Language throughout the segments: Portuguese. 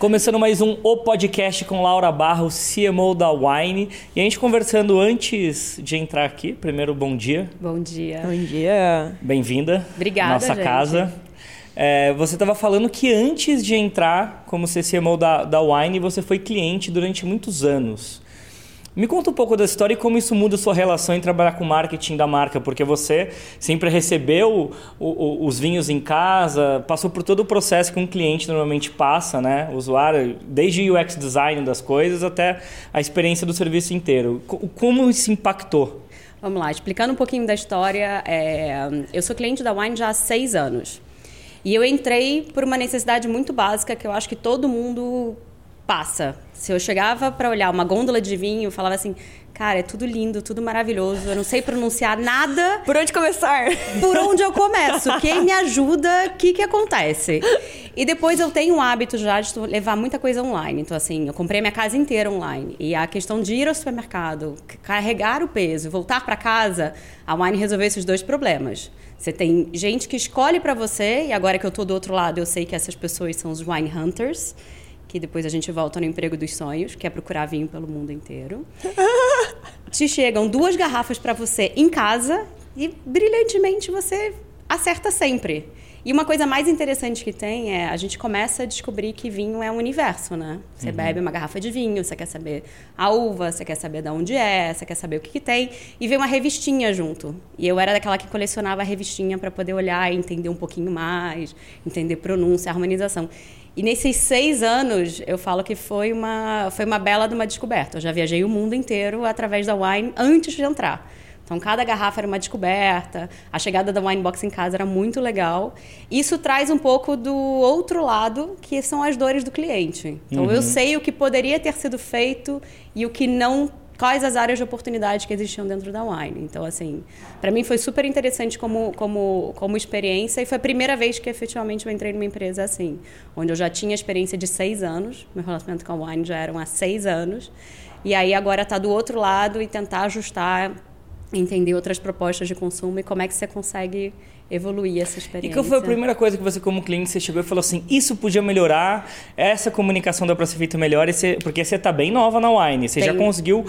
Começando mais um O Podcast com Laura Barros, CMO da Wine. E a gente conversando antes de entrar aqui. Primeiro, bom dia. Bom dia. Bom dia. Bem-vinda. Obrigada, Nossa gente. casa. É, você estava falando que antes de entrar como CMO da, da Wine, você foi cliente durante muitos anos. Me conta um pouco da história e como isso muda a sua relação em trabalhar com marketing da marca, porque você sempre recebeu o, o, os vinhos em casa, passou por todo o processo que um cliente normalmente passa, né? O usuário, desde o UX design das coisas até a experiência do serviço inteiro. Co- Como isso impactou? Vamos lá, explicando um pouquinho da história. é, eu sou cliente da Wine já há seis anos. E eu entrei por uma necessidade muito básica que eu acho que todo mundo passa. Se eu chegava para olhar uma gôndola de vinho, falava assim, cara, é tudo lindo, tudo maravilhoso, eu não sei pronunciar nada. Por onde começar? Por onde eu começo? Quem me ajuda? O que, que acontece? E depois eu tenho o hábito já de levar muita coisa online. Então, assim, eu comprei minha casa inteira online. E a questão de ir ao supermercado, carregar o peso voltar para casa, a Wine resolveu esses dois problemas. Você tem gente que escolhe para você, e agora que eu tô do outro lado, eu sei que essas pessoas são os Wine Hunters, que depois a gente volta no emprego dos sonhos, que é procurar vinho pelo mundo inteiro. Te chegam duas garrafas para você em casa e brilhantemente você acerta sempre. E uma coisa mais interessante que tem é a gente começa a descobrir que vinho é um universo, né? Você bebe uma garrafa de vinho, você quer saber a uva, você quer saber de onde é, você quer saber o que, que tem e vem uma revistinha junto. E eu era daquela que colecionava a revistinha para poder olhar e entender um pouquinho mais, entender pronúncia, harmonização. E nesses seis anos, eu falo que foi uma, foi uma bela de uma descoberta. Eu já viajei o mundo inteiro através da Wine antes de entrar. Então, cada garrafa era uma descoberta. A chegada da Wine Box em casa era muito legal. Isso traz um pouco do outro lado, que são as dores do cliente. Então, eu sei o que poderia ter sido feito e o que não quais as áreas de oportunidade que existiam dentro da Wine. Então, assim, para mim foi super interessante como, como, como experiência e foi a primeira vez que efetivamente eu entrei numa empresa assim, onde eu já tinha experiência de seis anos, meu relacionamento com a Wine já eram há seis anos, e aí agora tá do outro lado e tentar ajustar, entender outras propostas de consumo e como é que você consegue evoluir essa E experiência. qual foi a primeira coisa que você, como cliente, você chegou e falou assim: isso podia melhorar, essa comunicação dá para ser feita melhor, e porque você está bem nova na Wine, você já Tem. conseguiu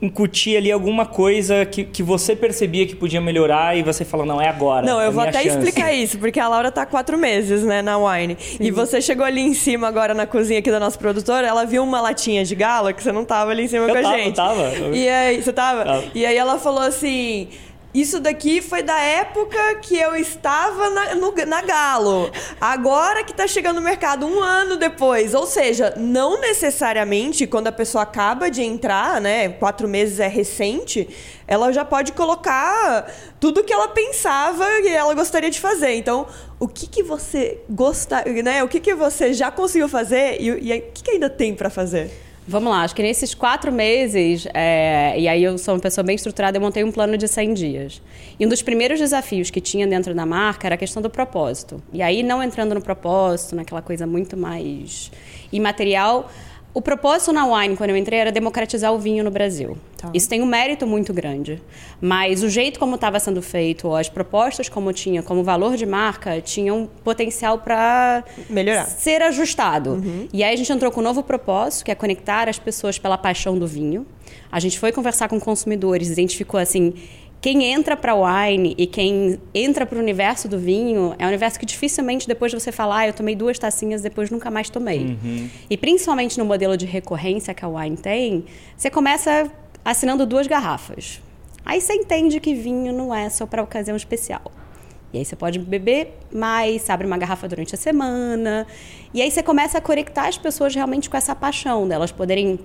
incutir ali alguma coisa que, que você percebia que podia melhorar e você falou: não, é agora. Não, é eu vou minha até chance." explicar isso, porque a Laura tá há quatro meses, né, na Wine. E você chegou ali em cima agora na cozinha aqui da nossa produtora, ela viu uma latinha de gala que você não tava ali em cima Eu com tava, a gente. eu tava. E aí, você tava? Tava. E aí ela falou assim. Isso daqui foi da época que eu estava na, no- na Galo. Agora que tá chegando no mercado um ano depois. Ou seja, não necessariamente quando a pessoa acaba de entrar, né? Quatro meses é recente, ela já pode colocar tudo que ela pensava e ela gostaria de fazer. Então, o que, que você gosta, né? O que, que você já conseguiu fazer e, e o que, que ainda tem para fazer? Vamos lá, acho que nesses quatro meses, é, e aí eu sou uma pessoa bem estruturada, eu montei um plano de 100 dias. E um dos primeiros desafios que tinha dentro da marca era a questão do propósito. E aí, não entrando no propósito, naquela coisa muito mais imaterial, o propósito na Wine, quando eu entrei, era democratizar o vinho no Brasil. Tá. Isso tem um mérito muito grande. Mas o jeito como estava sendo feito, as propostas como tinha, como valor de marca, tinham potencial para Melhorar. ser ajustado. E aí a gente entrou com um novo propósito, que é conectar as pessoas pela paixão do vinho. A gente foi conversar com consumidores, identificou assim, quem entra para wine e quem entra para o universo do vinho é um universo que dificilmente depois de você falar, ah, eu tomei duas tacinhas, depois nunca mais tomei. E principalmente no modelo de recorrência que a wine tem, você começa assinando duas garrafas. Aí você entende que vinho não é só para ocasião especial. E aí você pode beber mais, abre uma garrafa durante a semana. E aí você começa a conectar as pessoas realmente com essa paixão delas poderem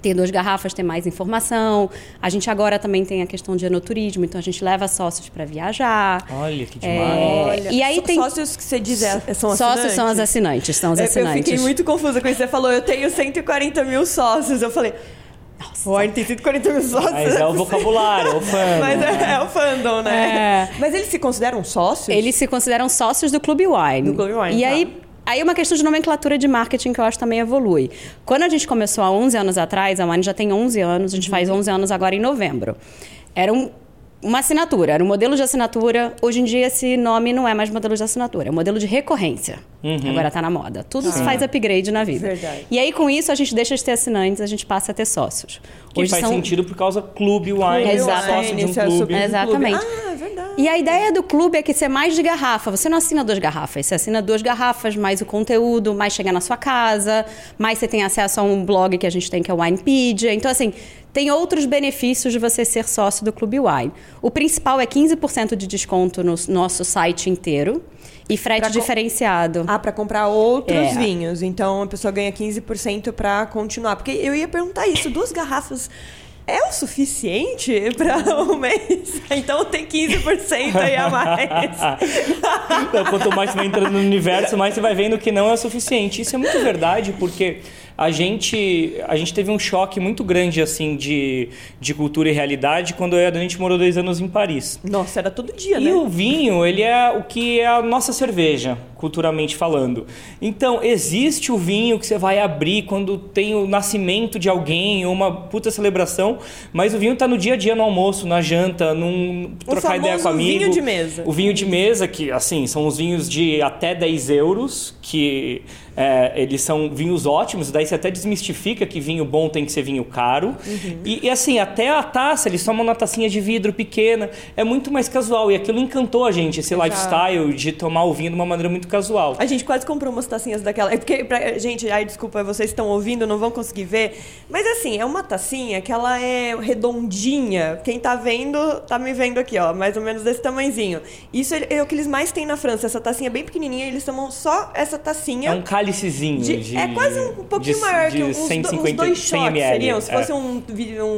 ter duas garrafas, ter mais informação. A gente agora também tem a questão de enoturismo, então a gente leva sócios para viajar. Olha que É, demais. e aí só- tem- Sócios que você diz é, são Sócios são as assinantes? assinantes, são os Eu- assinantes. Eu fiquei muito confusa com isso. Você falou, eu tenho 140 mil sócios. Eu falei, nossa, Wine tem 140 mil sócios. Mas é o vocabulário, é o fã. Mas é, é o fandom, né? É. Mas eles se consideram sócios? Eles se consideram sócios do Clube Wine. Do Clube Wine, E tá. aí, aí é uma questão de nomenclatura de marketing que eu acho também evolui. Quando a gente começou há 11 anos atrás, a Wine já tem 11 anos, a gente faz 11 anos agora em novembro. Eram uma assinatura, era um modelo de assinatura. Hoje em dia esse nome não é mais modelo de assinatura, é modelo de recorrência. Agora tá na moda. Tudo se faz upgrade na vida. Verdade. E aí com isso a gente deixa de ter assinantes, a gente passa a ter sócios. Que faz sentido por causa clube wine, Exatamente. sócio de um Esse clube. super- Exatamente. Ah, é verdade. E a ideia do clube é que você é mais de garrafa. Você não assina duas garrafas. Você assina duas garrafas, mais o conteúdo, mais chegar na sua casa, mais você tem acesso a um blog que a gente tem, que é o Winepedia. Então, assim, tem outros benefícios de você ser sócio do Clube Wine. O principal é 15% de desconto no nosso site inteiro e frete Pra diferenciado. Ah, pra comprar outros É. vinhos. Então a pessoa ganha 15% pra continuar. Porque eu ia perguntar isso, duas garrafas é o suficiente pra um mês? Então tem 15% aí a mais. Então, quanto mais você vai entrando no universo, mais você vai vendo que não é o suficiente. Isso é muito verdade, porque a gente, a gente teve um choque muito grande assim de, de cultura e realidade quando eu e a Dani, morou dois anos em Paris. Nossa, era todo dia, E né? o vinho, ele é o que é a nossa cerveja, culturalmente falando. Então, existe o vinho que você vai abrir quando tem o nascimento de alguém ou uma puta celebração, mas o vinho tá no dia a dia, no almoço, na janta, num trocar ideia com amigo. vinho de mesa. O vinho de mesa, que assim, são os vinhos de até 10 euros, que é, eles são vinhos ótimos, daí você até desmistifica que vinho bom tem que ser vinho caro. Uhum. E, e, assim, até a taça, eles tomam na tacinha de vidro pequena, é muito mais casual. E aquilo encantou a gente, esse lifestyle de tomar o vinho de uma maneira muito casual. A gente quase comprou umas tacinhas daquela. É porque, pra, gente, ai, desculpa, vocês estão ouvindo, não vão conseguir ver. Mas assim, é uma tacinha que ela é redondinha. Quem tá vendo, tá me vendo aqui, ó, mais ou menos desse tamanhozinho. Isso é, é o que eles mais têm na França, essa tacinha bem pequenininha, eles tomam só essa tacinha. É um cálicezinho De- de, é quase um pouquinho de- maior que uns 150, dois 100 shots ml. seriam. Se é. fosse um,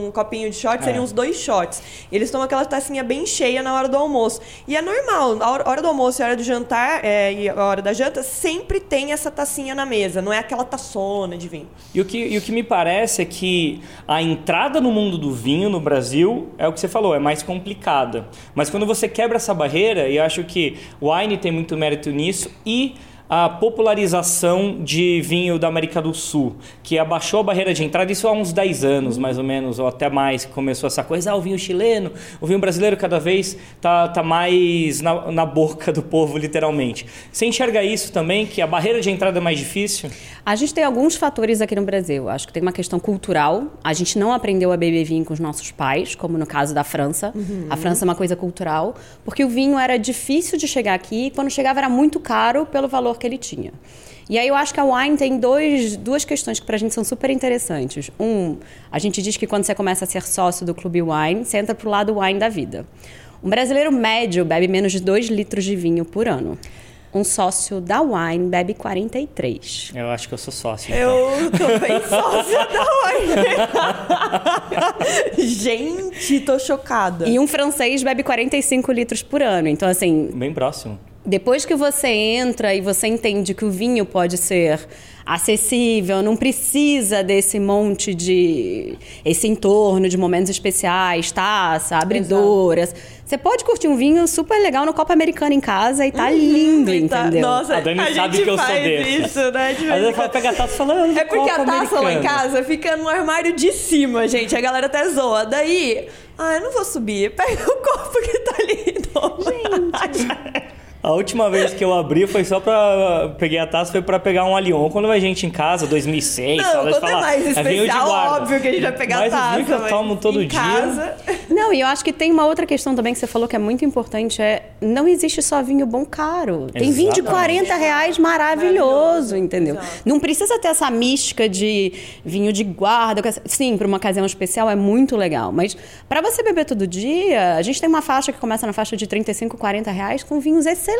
um copinho de shot, É. seriam uns dois shots. Eles tomam aquela tacinha bem cheia na hora do almoço. E é normal, a hora, hora do almoço e a hora do jantar é, e a hora da janta, sempre tem essa tacinha na mesa. Não é aquela taçona de vinho. E o, que, e o que me parece é que a entrada no mundo do vinho no Brasil é o que você falou, é mais complicada. Mas quando você quebra essa barreira, e eu acho que o Wine tem muito mérito nisso, e a popularização de vinho da América do Sul, que abaixou a barreira de entrada, isso há uns 10 anos, mais ou menos, ou até mais, que começou essa coisa, ah, o vinho chileno, o vinho brasileiro cada vez tá, tá mais na, na boca do povo, literalmente. Você enxerga isso também, que a barreira de entrada é mais difícil? A gente tem alguns fatores aqui no Brasil. Acho que tem uma questão cultural. A gente não aprendeu a beber vinho com os nossos pais, como no caso da França. A França é uma coisa cultural, porque o vinho era difícil de chegar aqui e quando chegava era muito caro pelo valor que ele tinha. E aí eu acho que a wine tem dois, duas questões que pra gente são super interessantes. Um, a gente diz que quando você começa a ser sócio do Clube Wine, você entra pro lado wine da vida. Um brasileiro médio bebe menos de 2 litros de vinho por ano. Um sócio da Wine bebe 43. Eu acho que eu sou sócio. então. Eu tô bem sócia da Wine. Gente, tô chocada. E um francês bebe 45 litros por ano. Então, assim, Bem próximo. Depois que você entra e você entende que o vinho pode ser acessível, não precisa desse monte de. esse entorno de momentos especiais, taça, abridoras. Você pode curtir um vinho super legal no copo americano em casa e tá lindo, E tá- entendeu? Nossa, A Dani sabe gente que eu sou faz desse. isso, né? De Às vezes ela quando. pega a taça fala. "Ah, É porque a taça lá em americano." casa fica no armário de cima, gente. A galera até zoa. Daí, ah, eu não vou subir. Pega o copo que tá ali. e toma. A última vez que eu abri foi só pra. Peguei a taça, foi pra pegar um Alion. Quando vai gente em casa, 2006, Não, sabe? Eles quando é mais especial, guarda." óbvio que a gente vai pegar mas a taça. Mas que eu tomo todo em dia. Casa, Não, e eu acho que tem uma outra questão também que você falou que é muito importante, é não existe só vinho bom caro. Tem vinho de Exatamente. 40 reais maravilhoso, Maravilhoso, entendeu? exato. Não precisa ter essa mística de vinho de guarda. Sim, para uma ocasião especial é muito legal, mas para você beber todo dia, a gente tem uma faixa que começa na faixa de 35, 40 reais com vinhos excelentes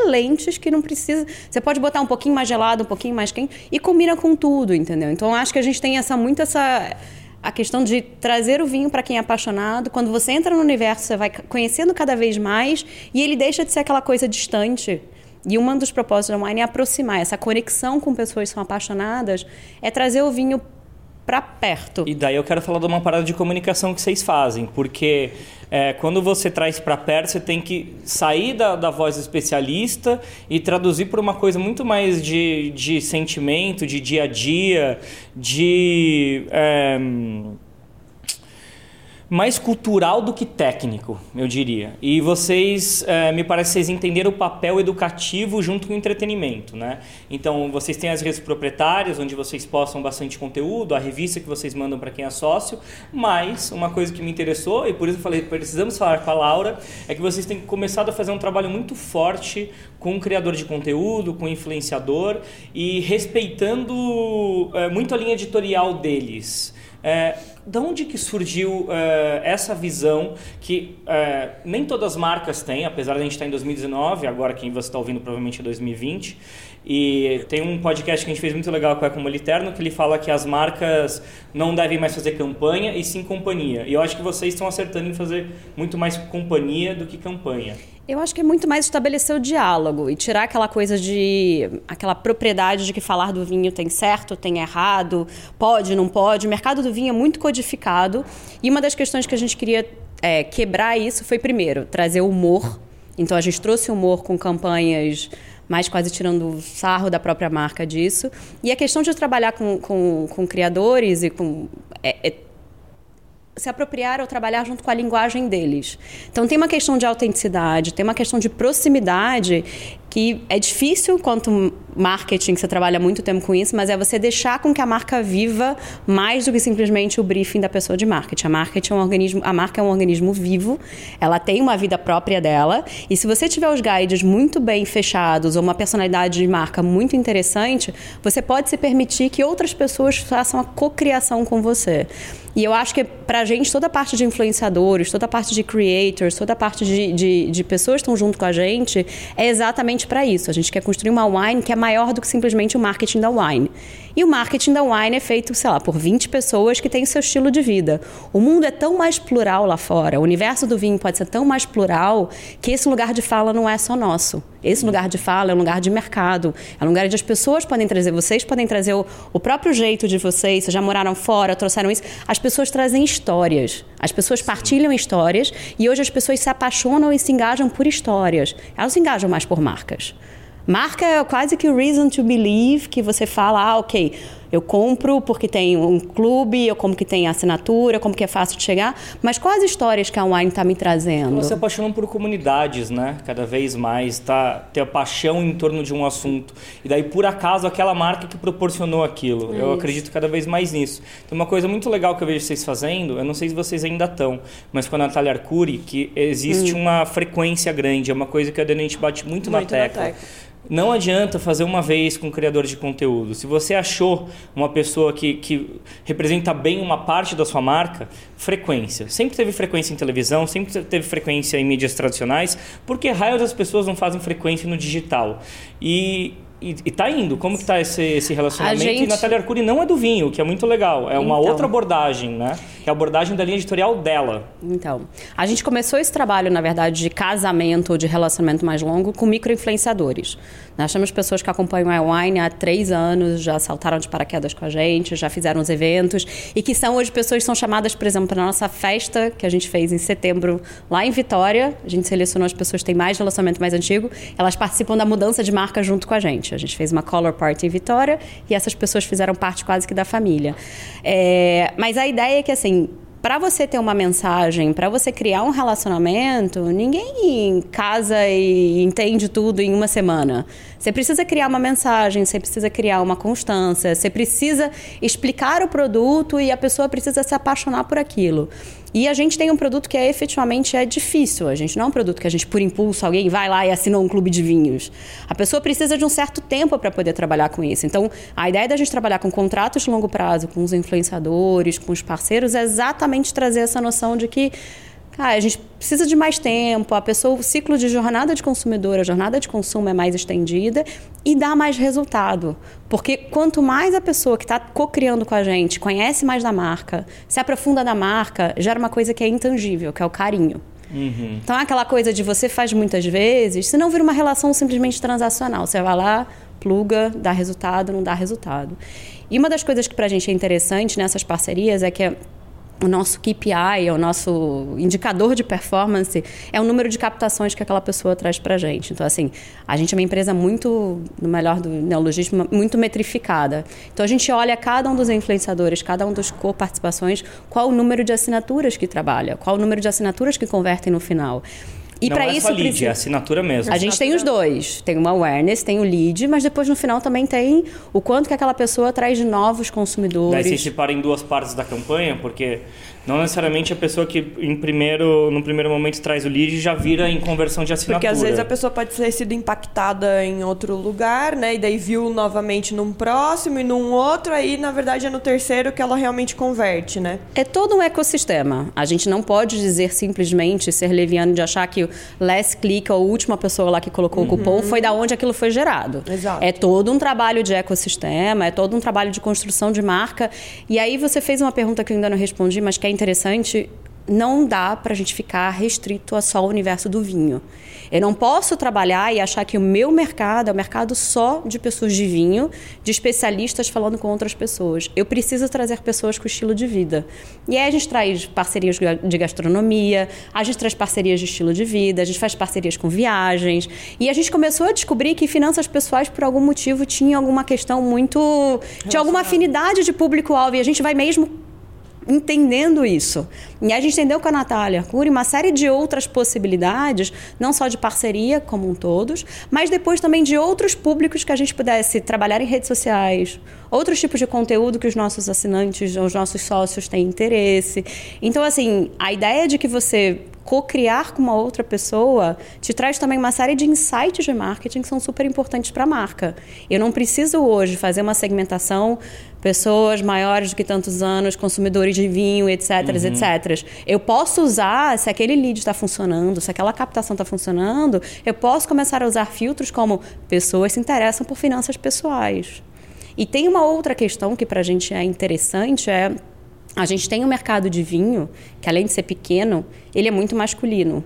que não precisa... Você pode botar um pouquinho mais gelado, um pouquinho mais quente e combina com tudo, entendeu? Então acho que a gente tem essa muito essa a questão de trazer o vinho para quem é apaixonado. Quando você entra no universo, você vai conhecendo cada vez mais e ele deixa de ser aquela coisa distante. E um dos propósitos da Wine é aproximar essa conexão com pessoas que são apaixonadas, é trazer o vinho para perto. E daí eu quero falar de uma parada de comunicação que vocês fazem, porque é, quando você traz para perto, você tem que sair da, da voz especialista e traduzir por uma coisa muito mais de, de sentimento, de dia a dia, de. é, mais cultural do que técnico, eu diria. E vocês, é, me parece vocês entenderam o papel educativo junto com o entretenimento, né? Então, vocês têm as redes proprietárias, onde vocês postam bastante conteúdo, a revista que vocês mandam para quem é sócio, mas uma coisa que me interessou, e por isso eu falei, precisamos falar com a Laura, é que vocês têm começado a fazer um trabalho muito forte com o criador de conteúdo, com o influenciador, e respeitando é, muito a linha editorial deles. É, da onde que surgiu é, essa visão que é, nem todas as marcas têm, apesar de a gente estar em 2019, agora quem você está ouvindo provavelmente é 2020, e tem um podcast que a gente fez muito legal com o Ecomo Eterno, que ele fala que as marcas não devem mais fazer campanha e sim companhia. E eu acho que vocês estão acertando em fazer muito mais companhia do que campanha. Eu acho que é muito mais estabelecer o diálogo e tirar aquela coisa de. aquela propriedade de que falar do vinho tem certo, tem errado, pode, não pode. O mercado do vinho é muito codificado e uma das questões que a gente queria é, quebrar isso foi, primeiro, trazer humor. Então a gente trouxe humor com campanhas mais quase tirando sarro da própria marca disso. E a questão de trabalhar com, com, com criadores e com. É, é, se apropriar ou trabalhar junto com a linguagem deles. Então tem uma questão de autenticidade, tem uma questão de proximidade que é difícil quanto marketing, você trabalha muito tempo com isso, mas é você deixar com que a marca viva mais do que simplesmente o briefing da pessoa de marketing. A marketing é um organismo, a marca é um organismo vivo, ela tem uma vida própria dela, e se você tiver os guides muito bem fechados ou uma personalidade de marca muito interessante, você pode se permitir que outras pessoas façam a cocriação com você. E eu acho que pra gente, toda a parte de influenciadores, toda a parte de creators, toda a parte de, de, de pessoas que estão junto com a gente, é exatamente para isso. A gente quer construir uma wine que é maior do que simplesmente o marketing da wine. E o marketing da wine é feito, sei lá, por 20 pessoas que têm seu estilo de vida. O mundo é tão mais plural lá fora, o universo do vinho pode ser tão mais plural que esse lugar de fala não é só nosso. Esse lugar de fala é um lugar de mercado, é um lugar onde as pessoas podem trazer, vocês podem trazer o, o próprio jeito de vocês, vocês já moraram fora, trouxeram isso. As pessoas trazem histórias, as pessoas partilham histórias e hoje as pessoas se apaixonam e se engajam por histórias. Elas se engajam mais por marcas. Marca é quase que o reason to believe que você fala, ah, ok, eu compro porque tem um clube, eu como que tem assinatura, como que é fácil de chegar, mas quais histórias que a Wine está me trazendo? Você apaixona por comunidades, né? Cada vez mais, tá? Ter a paixão em torno de um assunto. E daí, por acaso, aquela marca que proporcionou aquilo. É eu acredito cada vez mais nisso. Tem uma coisa muito legal que eu vejo vocês fazendo, eu não sei se vocês ainda estão, mas com a Natália Arcuri, que existe hum. uma frequência grande, é uma coisa que a gente bate muito, muito na tecla. Na tecla não adianta fazer uma vez com um criador de conteúdo. Se você achou uma pessoa que, que representa bem uma parte da sua marca, frequência. Sempre teve frequência em televisão, sempre teve frequência em mídias tradicionais, porque raio das pessoas não fazem frequência no digital. E e, e tá indo. Como que tá esse, esse relacionamento? Gente... E Natália Arcuri não é do vinho, que é muito legal. É uma então... outra abordagem, né? Que é a abordagem da linha editorial dela. Então, a gente começou esse trabalho, na verdade, de casamento ou de relacionamento mais longo com microinfluenciadores. Nós temos pessoas que acompanham a Wine há três anos, já saltaram de paraquedas com a gente, já fizeram os eventos e que são hoje pessoas que são chamadas, por exemplo, para a nossa festa que a gente fez em setembro lá em Vitória. A gente selecionou as pessoas que têm mais relacionamento mais antigo. Elas participam da mudança de marca junto com a gente. A gente fez uma color party em Vitória e essas pessoas fizeram parte quase que da família. É, mas a ideia é que, assim, para você ter uma mensagem, para você criar um relacionamento, ninguém casa e entende tudo em uma semana. Você precisa criar uma mensagem, você precisa criar uma constância, você precisa explicar o produto e a pessoa precisa se apaixonar por aquilo. E a gente tem um produto que é efetivamente é difícil. A gente não é um produto que a gente, por impulso, alguém vai lá e assinou um clube de vinhos. A pessoa precisa de um certo tempo para poder trabalhar com isso. Então, a ideia da gente trabalhar com contratos de longo prazo, com os influenciadores, com os parceiros, é exatamente trazer essa noção de que Cara, a gente precisa de mais tempo, a pessoa, o ciclo de jornada de consumidor, a jornada de consumo é mais estendida e dá mais resultado. Porque quanto mais a pessoa que está co-criando com a gente conhece mais da marca, se aprofunda da marca, gera uma coisa que é intangível, que é o carinho. Uhum. Então, é aquela coisa de você faz muitas vezes, se não vira uma relação simplesmente transacional. Você vai lá, pluga, dá resultado, não dá resultado. E uma das coisas que para a gente é interessante nessas parcerias é que o nosso KPI, o nosso indicador de performance é o número de captações que aquela pessoa traz para a gente. Então, assim, a gente é uma empresa muito, no melhor do neologismo, muito metrificada. Então, a gente olha cada um dos influenciadores, cada um dos co-participações, qual o número de assinaturas que trabalha, qual o número de assinaturas que convertem no final. E para é isso lead, precisa... é assinatura mesmo. A gente tem os dois. Tem uma awareness, tem o lead, mas depois no final também tem o quanto que aquela pessoa traz de novos consumidores. Daí se separa em duas partes da campanha, porque não necessariamente a pessoa que em primeiro, no primeiro momento traz o lead já vira em conversão de assinatura. Porque às vezes a pessoa pode ter sido impactada em outro lugar, né? E daí viu novamente num próximo e num outro, aí na verdade é no terceiro que ela realmente converte, né? É todo um ecossistema. A gente não pode dizer simplesmente ser leviano de achar que o last click, a última pessoa lá que colocou uhum. o cupom, foi da onde aquilo foi gerado. Exato. É todo um trabalho de ecossistema, é todo um trabalho de construção de marca. E aí você fez uma pergunta que eu ainda não respondi, mas que é interessante, não dá para a gente ficar restrito a só o universo do vinho. Eu não posso trabalhar e achar que o meu mercado é o mercado só de pessoas de vinho, de especialistas falando com outras pessoas. Eu preciso trazer pessoas com estilo de vida. E aí a gente traz parcerias de gastronomia, a gente traz parcerias de estilo de vida, a gente faz parcerias com viagens. E a gente começou a descobrir que finanças pessoais, por algum motivo, tinha alguma questão muito. tinha alguma afinidade de público-alvo. E a gente vai mesmo entendendo isso. E a gente entendeu com a Natália Cury uma série de outras possibilidades, não só de parceria como um todos, mas depois também de outros públicos que a gente pudesse trabalhar em redes sociais, outros tipos de conteúdo que os nossos assinantes, os nossos sócios têm interesse. Então, assim, a ideia de que você co-criar com uma outra pessoa te traz também uma série de insights de marketing que são super importantes para a marca. Eu não preciso hoje fazer uma segmentação pessoas maiores do que tantos anos, consumidores de vinho, etc, uhum. etc. Eu posso usar, se aquele lead está funcionando, se aquela captação está funcionando, eu posso começar a usar filtros como pessoas se interessam por finanças pessoais. E tem uma outra questão que para a gente é interessante, é a gente tem um mercado de vinho que além de ser pequeno, ele é muito masculino.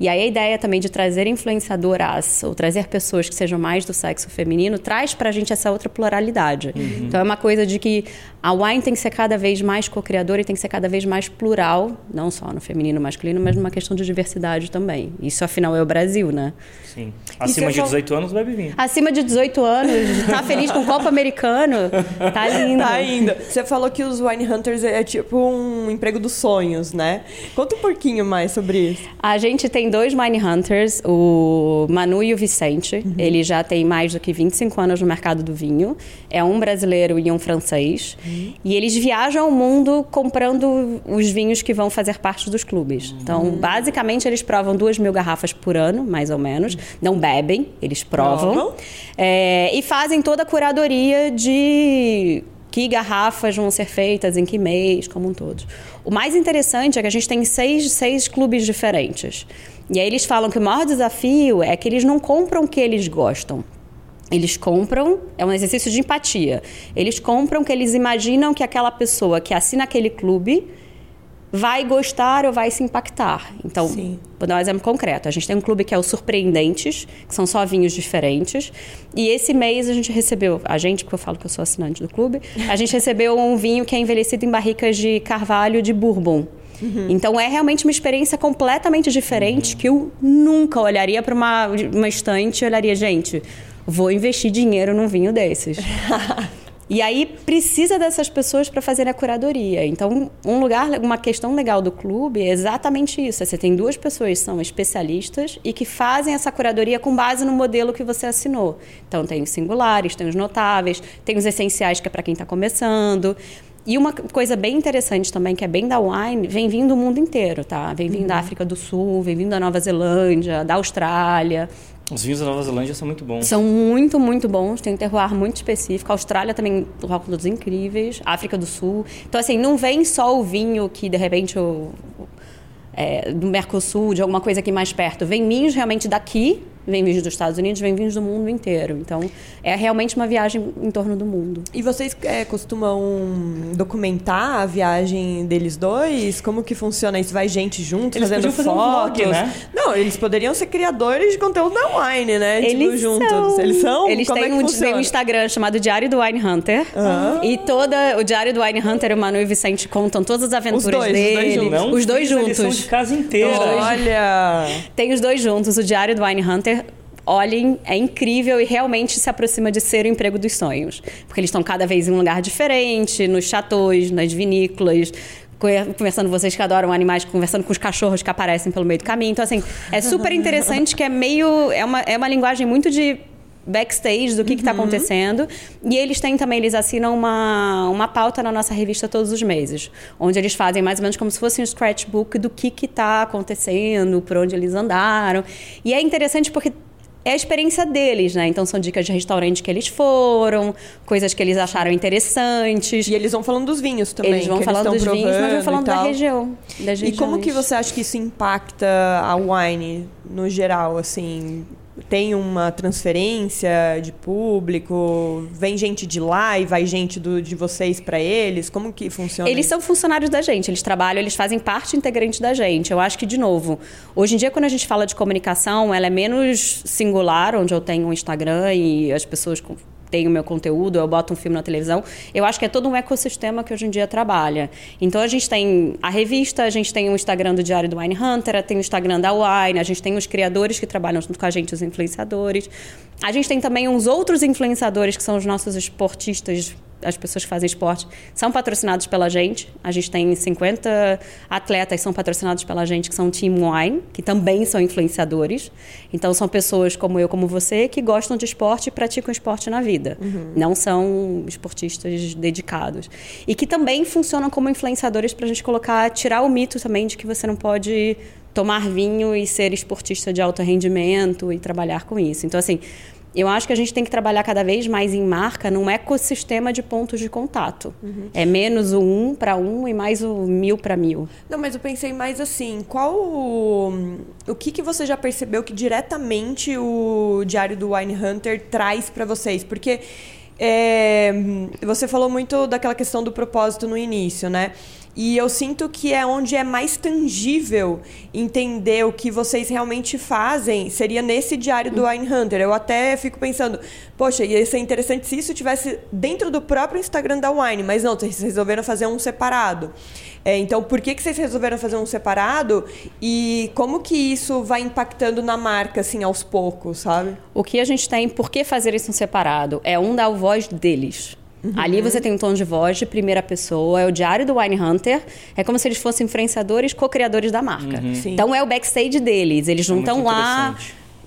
E aí a ideia também de trazer influenciadoras ou trazer pessoas que sejam mais do sexo feminino traz para a gente essa outra pluralidade. Uhum. Então é uma coisa de que a wine tem que ser cada vez mais co-criadora e tem que ser cada vez mais plural, não só no feminino masculino, mas numa questão de diversidade também. Isso afinal é o Brasil, né? Sim. Acima de 18 anos bebe vinho. Acima de 18 anos, tá feliz com o copo americano, tá lindo. Tá ainda. Você falou que os wine hunters é tipo um emprego dos sonhos, né? Conta um pouquinho mais sobre isso. A gente tem dois Mine Hunters, o Manu e o Vicente. Uhum. Ele já tem mais do que 25 anos no mercado do vinho. É um brasileiro e um francês. Uhum. E eles viajam o mundo comprando os vinhos que vão fazer parte dos clubes. Então, uhum. basicamente, eles provam duas mil garrafas por ano, mais ou menos. Não bebem, eles provam. É, e fazem toda a curadoria de que garrafas vão ser feitas, em que mês, como um todo. O mais interessante é que a gente tem seis, seis clubes diferentes. E aí eles falam que o maior desafio é que eles não compram o que eles gostam. Eles compram, é um exercício de empatia. Eles compram que eles imaginam que aquela pessoa que assina aquele clube vai gostar ou vai se impactar. Então, Sim. vou dar um exemplo concreto. A gente tem um clube que é o Surpreendentes, que são só vinhos diferentes. E esse mês a gente recebeu, a gente, porque eu falo que eu sou assinante do clube, a gente recebeu um vinho que é envelhecido em barricas de carvalho de bourbon. Uhum. Então é realmente uma experiência completamente diferente uhum. que eu nunca olharia para uma, uma estante e olharia, gente, vou investir dinheiro num vinho desses. E aí precisa dessas pessoas para fazer a curadoria. Então, um lugar, uma questão legal do clube é exatamente isso. Você tem duas pessoas que são especialistas e que fazem essa curadoria com base no modelo que você assinou. Então, tem os singulares, tem os notáveis, tem os essenciais que é para quem está começando. E uma coisa bem interessante também, que é bem da wine, vem vindo do mundo inteiro, tá? Vem vindo uhum. da África do Sul, vem vindo da Nova Zelândia, da Austrália. Os vinhos da Nova Zelândia são muito bons. São muito, muito bons. Tem um terroir muito específico. A Austrália também, rótulos incríveis. África do Sul. Então, assim, não vem só o vinho que, de repente, o, é, do Mercosul, de alguma coisa aqui mais perto. Vem vinhos realmente daqui, vem vinhos dos Estados Unidos, vem vinhos do mundo inteiro. Então, é realmente uma viagem em torno do mundo. E vocês é, costumam documentar a viagem deles dois? Como que funciona isso? Vai gente junto, Eles fazendo fazer um fotos? vlog, né? Não, eles poderiam ser criadores de conteúdo da Wine, né? tipo, Eles juntos. são. Eles são? Eles Como têm é que um, funciona? um Instagram chamado Diário do Wine Hunter. E toda o Diário do Wine Hunter, o Manu e o Vicente contam todas as aventuras dois, os dois dele. juntos. Não os dois fiz a lição juntos. de casa inteira. Olha! Tem os dois juntos, o Diário do Wine Hunter. Olhem, é incrível e realmente se aproxima de ser o emprego dos sonhos. Porque eles estão cada vez em um lugar diferente, nos chateaus, nas vinícolas, co- conversando, vocês que adoram animais, conversando com os cachorros que aparecem pelo meio do caminho. Então, assim, é super interessante que é meio. É uma, é uma linguagem muito de backstage do que está acontecendo. E eles têm também, eles assinam uma, uma pauta na nossa revista todos os meses, onde eles fazem mais ou menos como se fosse um scratchbook do que está acontecendo, por onde eles andaram. E é interessante porque é a experiência deles, né? Então são dicas de restaurante que eles foram, coisas que eles acharam interessantes. E eles vão falando dos vinhos também. eles vão falando eles dos vinhos, mas vão falando da região. Das E como que você acha que isso impacta a wine no geral, assim? Tem uma transferência de público? Vem gente de lá e vai gente do, de vocês para eles? Como que funciona Eles isso? são funcionários da gente, eles trabalham, eles fazem parte integrante da gente. Eu acho que, de novo, hoje em dia, quando a gente fala de comunicação, ela é menos singular, onde eu tenho um Instagram e as pessoas com- têm o meu conteúdo, eu boto um filme na televisão. Eu acho que é todo um ecossistema que hoje em dia trabalha. Então, a gente tem a revista, a gente tem o Instagram do Diário do Wine Hunter, tem o Instagram da Wine, a gente tem os criadores que trabalham junto com a gente, os influenciadores. A gente tem também uns outros influenciadores que são os nossos esportistas as pessoas que fazem esporte são patrocinados pela gente. A gente tem 50 atletas que são patrocinados pela gente, que são Team Wine, que também são influenciadores. Então, são pessoas como eu, como você, que gostam de esporte e praticam esporte na vida. Não são esportistas dedicados. E que também funcionam como influenciadores para a gente colocar, tirar o mito também de que você não pode tomar vinho e ser esportista de alto rendimento e trabalhar com isso. Então, assim, eu acho que a gente tem que trabalhar cada vez mais em marca num ecossistema de pontos de contato. É menos o um para um e mais o mil para mil. Não, mas eu pensei mais assim, qual o, o que, que você já percebeu que diretamente o Diário do Wine Hunter traz para vocês? Porque é, você falou muito daquela questão do propósito no início, né? E eu sinto que é onde é mais tangível entender o que vocês realmente fazem, seria nesse diário do Hunter. Eu até fico pensando, poxa, ia ser interessante se isso tivesse dentro do próprio Instagram da Wine, mas não, vocês resolveram fazer um separado. É, então, por que, que vocês resolveram fazer um separado e como que isso vai impactando na marca, assim, aos poucos, sabe? O que a gente tem, por que fazer isso em separado? É um dar voz deles. Ali você tem um tom de voz de primeira pessoa, é o diário do Wine Hunter, é como se eles fossem influenciadores, co-criadores da marca. Sim. Então é o backstage deles, eles não muito estão lá.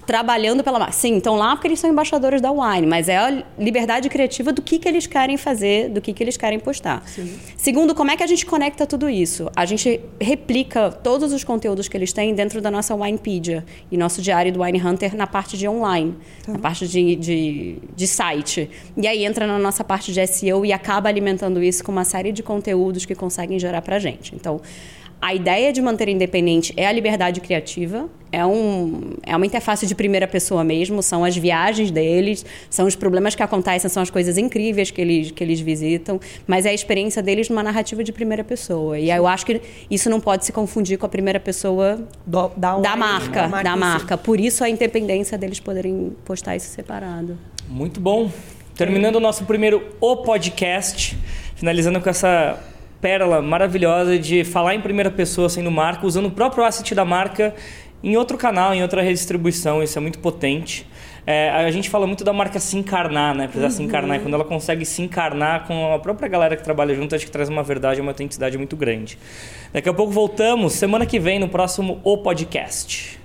Trabalhando pela marca. Sim, estão lá porque eles são embaixadores da Wine, mas é a liberdade criativa do que, que eles querem fazer, do que, que eles querem postar. Segundo, como é que a gente conecta tudo isso? A gente replica todos os conteúdos que eles têm dentro da nossa Winepedia e nosso diário do Wine Hunter na parte de online, na parte de, de, de site. E aí entra na nossa parte de SEO e acaba alimentando isso com uma série de conteúdos que conseguem gerar pra gente. Então, a ideia de manter independente é a liberdade criativa, é, um, é uma interface de primeira pessoa mesmo, são as viagens deles, são os problemas que acontecem, são as coisas incríveis que eles, que eles visitam, mas é a experiência deles numa narrativa de primeira pessoa. E aí eu acho que isso não pode se confundir com a primeira pessoa Do- da, da marca, da em si. marca. Por isso a independência deles poderem postar isso separado. Muito bom. Terminando o nosso primeiro O Podcast, finalizando com essa pérola maravilhosa de falar em primeira pessoa sendo marca, usando o próprio asset da marca em outro canal, em outra redistribuição. Isso é muito potente. É, a gente fala muito da marca se encarnar, né? Precisar se encarnar. E quando ela consegue se encarnar com a própria galera que trabalha junto, acho que traz uma verdade, uma autenticidade muito grande. Daqui a pouco voltamos, semana que vem, no próximo O Podcast.